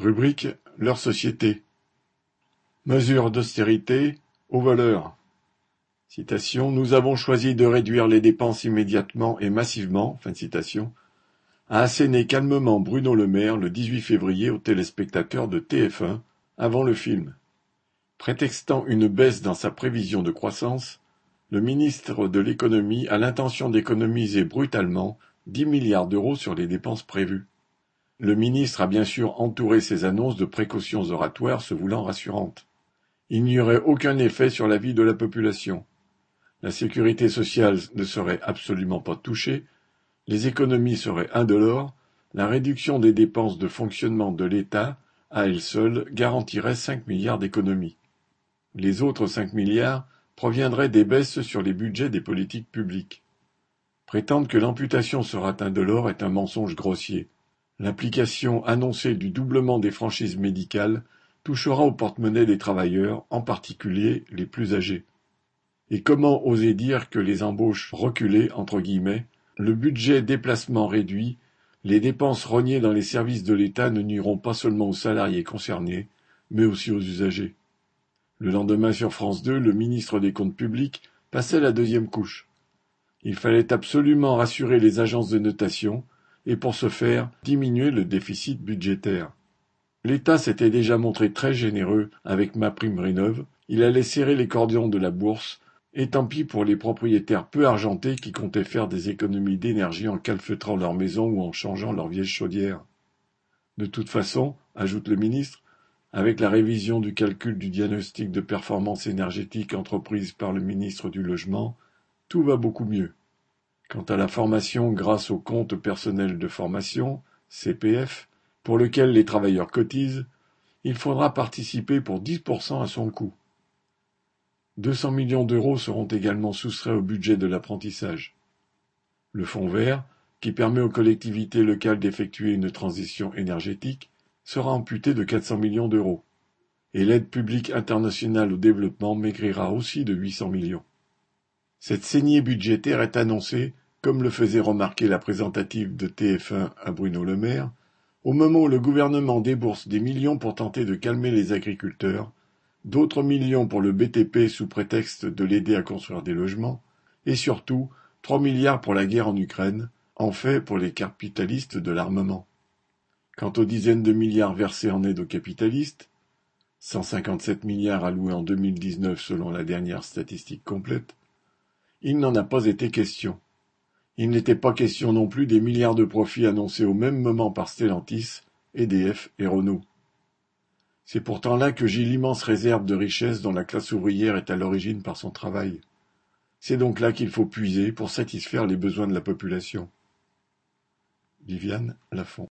Rubrique Leur société. Mesures d'austérité aux voleurs. Citation, Nous avons choisi de réduire les dépenses immédiatement et massivement, fin de citation, a asséné calmement Bruno Le Maire le 18 février aux téléspectateurs de TF1 avant le film. Prétextant une baisse dans sa prévision de croissance, le ministre de l'économie a l'intention d'économiser brutalement 10 milliards d'euros sur les dépenses prévues. Le ministre a bien sûr entouré ses annonces de précautions oratoires se voulant rassurantes. Il n'y aurait aucun effet sur la vie de la population. La sécurité sociale ne serait absolument pas touchée, les économies seraient indolores, la réduction des dépenses de fonctionnement de l'État, à elle seule, garantirait 5 milliards d'économies. Les autres 5 milliards proviendraient des baisses sur les budgets des politiques publiques. Prétendre que l'amputation sera indolore est un mensonge grossier. L'application annoncée du doublement des franchises médicales touchera au porte-monnaie des travailleurs, en particulier les plus âgés. Et comment oser dire que les embauches reculées, entre guillemets, le budget déplacement réduit, les dépenses rognées dans les services de l'État ne nuiront pas seulement aux salariés concernés, mais aussi aux usagers. Le lendemain sur France 2, le ministre des Comptes publics passait la deuxième couche. Il fallait absolument rassurer les agences de notation et pour ce faire diminuer le déficit budgétaire. L'État s'était déjà montré très généreux avec ma prime rénove, il allait serrer les cordons de la bourse et tant pis pour les propriétaires peu argentés qui comptaient faire des économies d'énergie en calfeutrant leur maison ou en changeant leur vieille chaudière. De toute façon, ajoute le ministre, avec la révision du calcul du diagnostic de performance énergétique entreprise par le ministre du Logement, tout va beaucoup mieux. Quant à la formation grâce au compte personnel de formation, CPF, pour lequel les travailleurs cotisent, il faudra participer pour 10% à son coût. 200 millions d'euros seront également soustraits au budget de l'apprentissage. Le fonds vert, qui permet aux collectivités locales d'effectuer une transition énergétique, sera amputé de 400 millions d'euros. Et l'aide publique internationale au développement maigrira aussi de 800 millions. Cette saignée budgétaire est annoncée, comme le faisait remarquer la présentative de TF1 à Bruno Le Maire, au moment où le gouvernement débourse des millions pour tenter de calmer les agriculteurs, d'autres millions pour le BTP sous prétexte de l'aider à construire des logements, et surtout trois milliards pour la guerre en Ukraine, en fait pour les capitalistes de l'armement. Quant aux dizaines de milliards versés en aide aux capitalistes, 157 milliards alloués en 2019 selon la dernière statistique complète, il n'en a pas été question. Il n'était pas question non plus des milliards de profits annoncés au même moment par Stellantis, EDF et Renault. C'est pourtant là que gît l'immense réserve de richesse dont la classe ouvrière est à l'origine par son travail. C'est donc là qu'il faut puiser pour satisfaire les besoins de la population. Viviane Lafont